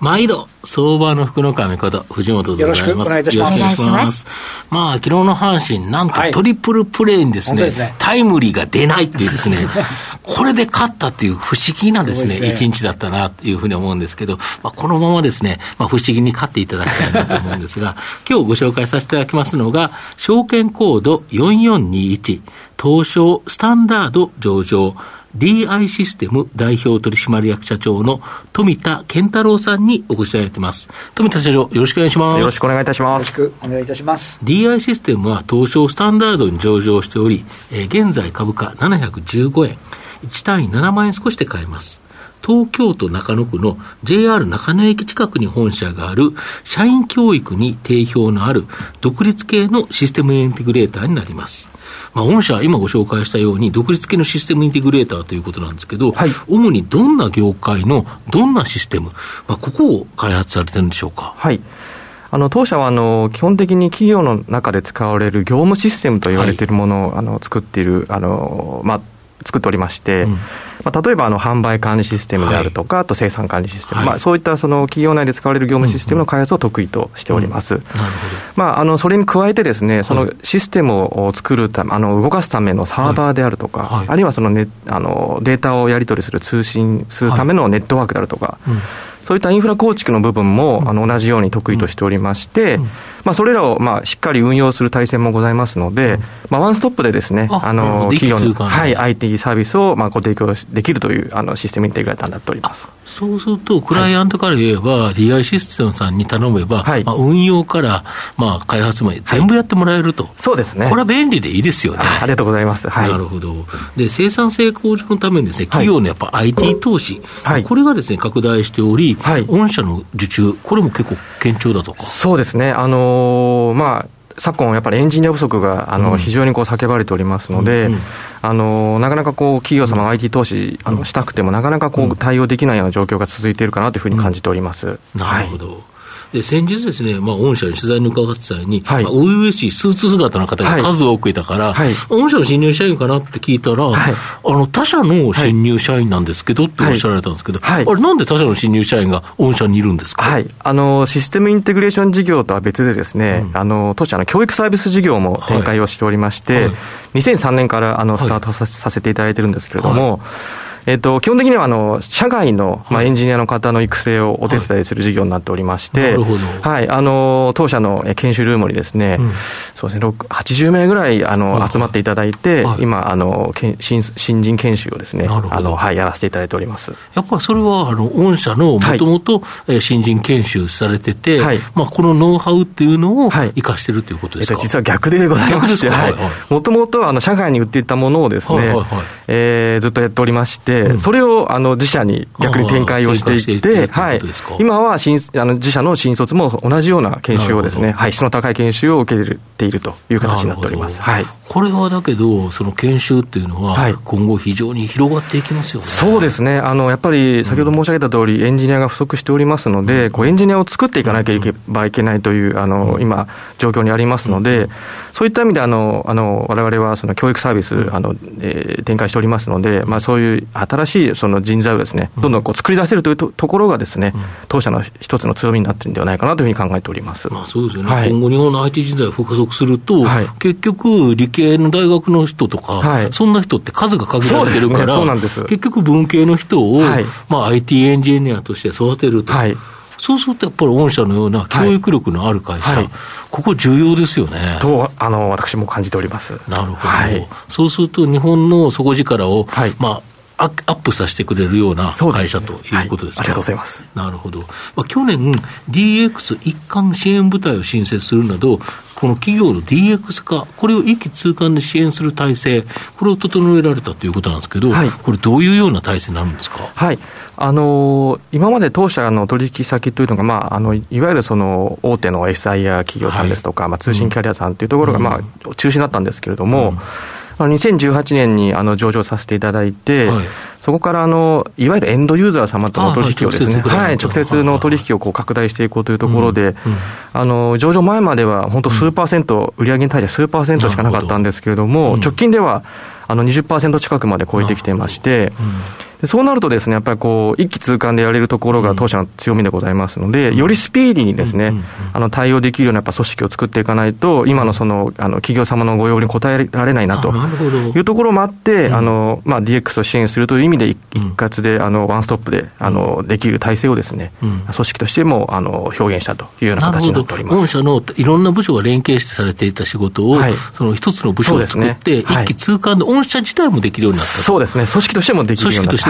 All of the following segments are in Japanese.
毎度、相場の福の神こと、藤本でございます。よろしくお願いいたします。よろしくお願いします。まあ、昨日の阪神、なんとトリプルプレーにですね、はい、ねタイムリーが出ないっていうですね、これで勝ったっていう不思議なですね、一、ね、日だったなというふうに思うんですけど、まあ、このままですね、まあ、不思議に勝っていただきたいなと思うんですが、今日ご紹介させていただきますのが、証券コード4421、東証スタンダード上場、DI システム代表取締役社長の富田健太郎さんにお越しいただいています。富田社長、よろしくお願いします。よろしくお願いいたします。よろしくお願いいたします。DI システムは東証スタンダードに上場しており、えー、現在株価715円、1単位7万円少しで買えます。東京都中野区の JR 中野駅近くに本社がある社員教育に定評のある独立系のシステムインテグレーターになります。まあ、御社、今ご紹介したように、独立系のシステムインテグレーターということなんですけど、はい、主にどんな業界のどんなシステム、まあ、ここを開発されてるんでしょうか？はいあの当社はあの基本的に企業の中で使われる業務システムと言われているものを、はい、あの作っているあの、まあ、作っておりまして、うん。まあ、例えばあの販売管理システムであるとか、はい、あと生産管理システム、はい、まあ、そういったその企業内で使われる業務システムの開発を得意としております。うんうん、まあ、あのそれに加えてですね、そのシステムを作るため、あの動かすためのサーバーであるとか、はい、あるいはその、ね、あのデータをやり取りする通信するためのネットワークであるとか、うんそういったインフラ構築の部分も、あの同じように得意としておりまして、まあ、それらをまあしっかり運用する体制もございますので、まあ、ワンストップでですね、あの企業の、はい、IT サービスをまあご提供できるというあのシステムインテグレーターになっております。そうすると、クライアントから言えば、はい、DI システムさんに頼めば、はい、まあ、運用からまあ開発まで全部やってもらえると、はい、そうですね。これは便利でいいですよね。ありがとうございます。はい、なるほど。で、生産性向上のためにですね、企業のやっぱ IT 投資、はい、これがですね、拡大しており、はい、御社の受注、これも結構堅調だとか？そうですね。あのー、まあ、昨今、やっぱりエンジニア不足があの、非常にこう叫ばれておりますので、あのなかなかこう企業様が IT 投資あのしたくても、なかなかこう対応できないような状況が続いているかなというふうに感じております。なるほど、で先日ですね、まあ、御社に取材に伺った際に、はい、まあ、初々しいスーツ姿の方が数多くいたから、はい、御社の新入社員かなって聞いたら、はい、あの他社の新入社員なんですけどっておっしゃられたんですけど、はい、あれ、なんで他社の新入社員が御社にいるんですか、はい、あのシステムインテグレーション事業とは別でですね、うん、あの当社の教育サービス事業も展開をしておりまして、はい、2003年からあのスタートさ,、させていただいてるんですけれども、えっと、基本的にはあの社外の、まあ、エンジニアの方の育成をお手伝いする事業になっておりまして、はい、あの当社の研修ルームにですね、うん、そうですね80名ぐらいあの集まっていただいて、はい、今あの新、新人研修をですねあの、はい、やらせていただいております。やっぱりそれはあの御社のもともと新人研修されてて、はい。まあ、このノウハウっていうのを生かしてるということですか、えっと、実は逆でございまして、もともと社外に売っていたものをですね、はいはいはいえー、ずっとやっておりまして、、それをあの自社に逆に展開をしていって、はい、今は新あの自社の新卒も同じような研修をですね、はい、質の高い研修を受けているという形になっております。はい、これはだけど、その研修っていうのは、今後、非常に広がっていきますよね、そうですね。あの、やっぱり先ほど申し上げた通り、エンジニアが不足しておりますので、こうエンジニアを作っていかなければいけないという、あの今、状況にありますので、そういった意味で、われわれはその教育サービス、あのえー、展開しておりますので、まあ、そういう新しいその人材をですね、どんどんこう作り出せるというところがですね、当社の一つの強みになっているんではないかなというふうに考えております。まあ、そうですよね、はい、今後日本の IT 人材が不足すると、はい、結局、理系の大学の人とか、はい、そんな人って数が限られてるから、ね、結局文系の人を、まあ、IT エンジニアとして育てると。そうするとやっぱり御社のような教育力のある会社、はい、ここ重要ですよね。と、あの、私も感じております。なるほど。はい、そうすると日本の底力を、はい、まあ、アップさせてくれるような会社ということですか、はい、ありがとうございます。なるほど。まあ、去年、DX 一貫支援部隊を新設するなど、この企業の DX 化、これを一気通貫で支援する体制、これを整えられたということなんですけど、はい、これ、どういうような体制になるんですか？はい。あの今まで当社の取引先というのが、まあ、あのいわゆるその大手の SIR 企業さんですとか、はい、まあ、通信キャリアさんというところが、まあ、中心だったんですけれども、うん2018年にあの上場させていただいて、はい、そこからあのいわゆるエンドユーザー様との取引をですね、はい、直接の取引をこう拡大していこうというところで、あの上場前までは本当数パーセント、売上に対して数パーセントしかなかったんですけれども、直近ではあの20%近くまで超えてきてまして、そうなるとですね、やっぱりこう、一気通貫でやれるところが当社の強みでございますので、よりスピーディーにですね、あの、対応できるようなやっぱ組織を作っていかないと、今のその、あの、企業様のご要望に応えられないなというところもあって、あの、まあ、DX を支援するという意味で一括で、あの、ワンストップで、あの、できる体制をですね、組織としても、あの、表現したというような形になっております。御社のいろんな部署が連携してされていた仕事を、その一つの部署を作って、一気通貫で御社自体もできるようになったそうですね、組織としてもできるようになった。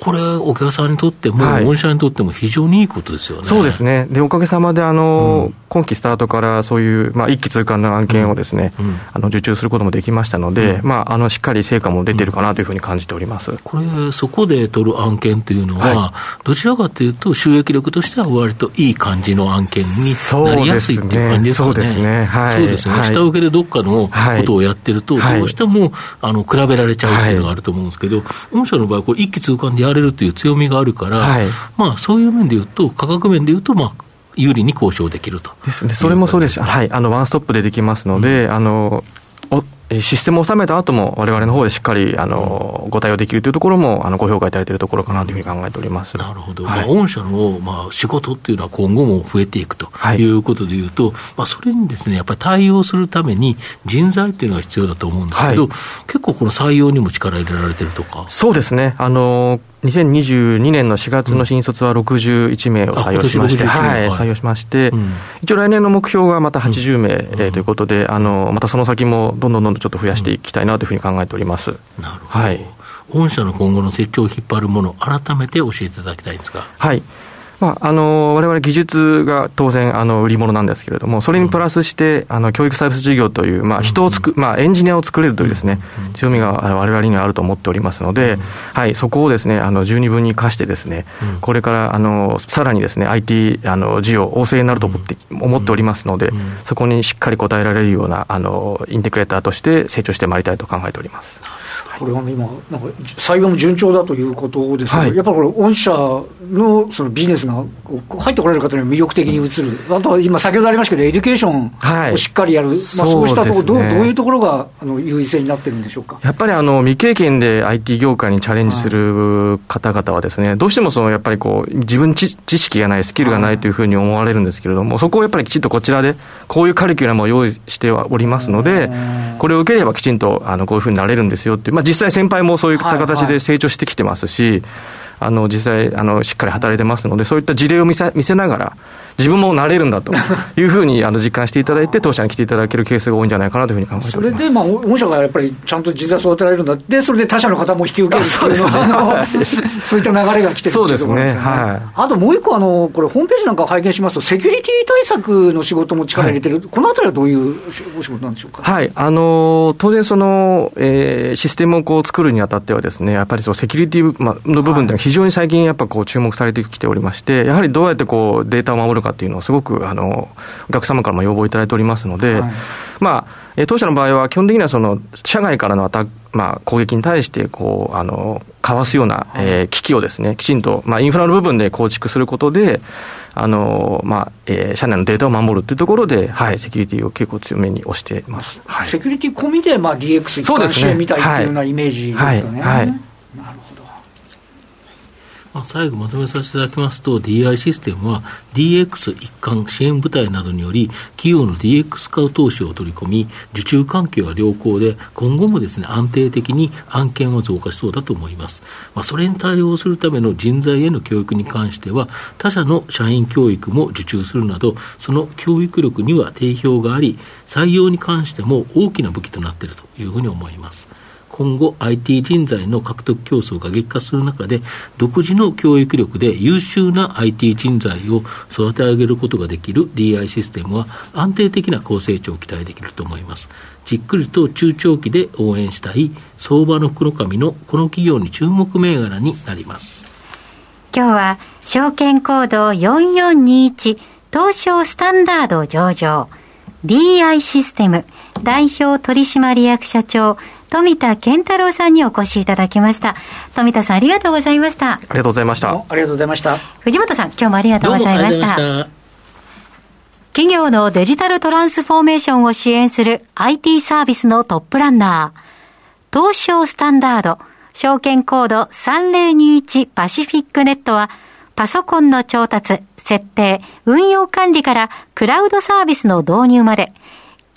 これ、お客さんにとっても、御社にとっても非常にいいことですよね。そうですね。で、おかげさまで、あの、うん、今期スタートからそういう、まあ、一気通貫の案件をですね、うん、あの、受注することもできましたので、うん、まあ、あの、しっかり成果も出てるかなというふうに感じております。これ、そこで取る案件というのは、はい、どちらかというと、収益力としては割といい感じの案件になりやすいっていう感じですかね。そうですね。はい、そうですね。はい、下請けでどっかのことをやってると、どうしても、あの、比べられちゃうっていうのがあると思うんですけど、御社の場合、これ一気通貫でやれるという強みがあるから、はい、まあ、そういう面でいうと、価格面でいうと、まあ、有利に交渉できると。ですね、それもそうです、はい、あのワンストップでできますので、うん、あのシステムを収めた後も、われわれの方でしっかりあの、ご対応できるというところも、あのご評価いただいているところかなというふうに考えております。なるほど、はい、まあ、御社の、まあ、仕事っていうのは今後も増えていくとい。うことでいうと、はい、まあ、それにですね、やっぱり対応するために人材っていうのが必要だと思うんですけど、はい、結構この採用にも力入れられてるとか。そうですね。あの2022年の4月の新卒は61名を採用しまして、はい、採用しまして、うん、一応来年の目標がまた80名、うん、ということで、あの、またその先もどんどんどんどんちょっと増やしていきたいなというふうに考えております。なるほど。はい。御社の今後の成長を引っ張るもの、改めて教えていただきたいんですか。はい。まあ、あの、我々技術が当然、あの、売り物なんですけれども、それにプラスして、あの、教育サービス事業という、まあ、人をつく、まあ、エンジニアを作れるというですね、強みが我々にはあると思っておりますので、はい、そこをですね、あの、十二分に生かしてですね、これから、あの、さらにですね、IT、あの、事業、旺盛になると思って、思っておりますので、そこにしっかり応えられるような、あの、インテグレーターとして成長してまいりたいと考えております。これは、ね、今、なんか採用も順調だということですけど、はい、やっぱりこれ、御社のそのビジネスが入ってこられる方には魅力的に映る、うん、あとは今、先ほどありましたけど、エデュケーションをしっかりやる、はい、まあ、そうしたところ、どうどういうところがあの優位性になってるんでしょうか？やっぱりあの未経験で IT 業界にチャレンジする方々はですね、はい、どうしてもそのやっぱりこう自分知知識がない、スキルがないというふうに思われるんですけれども、そこをやっぱりきちんとこちらで、こういうカリキュラムを用意してはおりますので、これを受ければきちんとあのこういうふうになれるんですよっていう、まあ、実際、先輩もそういった形で成長してきてますし、はいはいあの実際あの、しっかり働いてますので、そういった事例を見せ見せながら、自分もなれるんだと いうふうにあの実感していただいて、当社に来ていただけるケースが多いんじゃないかなというふうに考えておりますそれで、まあ、御社がやっぱりちゃんと人材育てられるんだ で、それで他社の方も引き受けるっていうのは、そういった流れが来てるそうですね、はい、あともう一個あの、これ、ホームページなんかを拝見しますと、セキュリティ対策の仕事も力入れてる、はい、このあたりはどういうお仕事なんでしょうか？はい。あの当然その、えー、システムをこう作るにあたってはですね、やっぱりそのセキュリティ、ま、の部分では非常に最近やっぱこう注目されてきておりまして、やはりどうやってこうデータを守るかっていうのをすごくあのお客様からも要望いただいておりますので、はい、まあ、当社の場合は基本的にはその社外からのアタまあ、攻撃に対してこうあのかわすような、えー、機器をですねきちんと、まあ、インフラの部分で構築することであの、まあえー、社内のデータを守るというところで、はい、セキュリティを結構強めに押しています、はい、セキュリティ込みで、まあ、DX 一貫支援みたいっていうようなイメージですかね。はい、はい、なるほどまあ、最後まとめさせていただきますと、DI システムは DX 一貫支援部隊などにより、企業の DX 化投資を取り込み、受注環境は良好で、今後もですね、安定的に案件は増加しそうだと思います。まあ、それに対応するための人材への教育に関しては、他社の社員教育も受注するなど、その教育力には定評があり、採用に関しても大きな武器となっているというふうに思います。今後 IT 人材の獲得競争が激化する中で、独自の教育力で優秀な IT 人材を育て上げることができる DI システムは安定的な高成長を期待できると思います。じっくりと中長期で応援したい相場の袋紙のこの企業に注目銘柄になります。今日は証券コード4421東証スタンダード上場 DI システム代表取締役社長富田健太郎さんにお越しいただきました。富田さんありがとうございました。ありがとうございました。ありがとうございました。藤本さん、今日もありがとうございました。した企業のデジタルトランスフォーメーションを支援する IT サービスのトップランナー、東証スタンダード、証券コード3021パシフィックネットは、パソコンの調達、設定、運用管理からクラウドサービスの導入まで、